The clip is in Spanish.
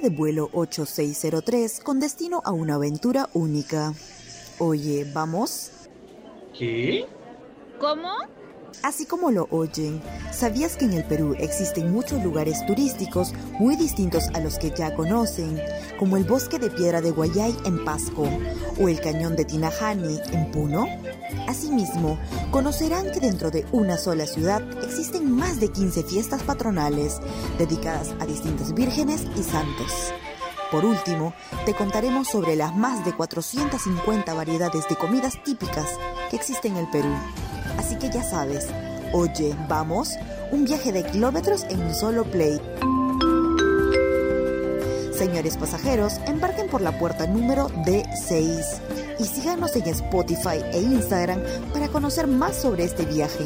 De vuelo 8603 con destino a una aventura única. Oye, ¿vamos? ¿Qué? ¿Cómo? Así como lo oyen, ¿sabías que en el Perú existen muchos lugares turísticos muy distintos a los que ya conocen, como el bosque de piedra de Guayay en Pasco o el cañón de Tinajani en Puno? Asimismo, conocerán que dentro de una sola ciudad existen más de 15 fiestas patronales dedicadas a distintas vírgenes y santos. Por último, te contaremos sobre las más de 450 variedades de comidas típicas que existen en el Perú. Así que ya sabes, oye, vamos, un viaje de kilómetros en un solo play. Señores pasajeros, embarquen por la puerta número D6 y síganos en Spotify e Instagram para conocer más sobre este viaje.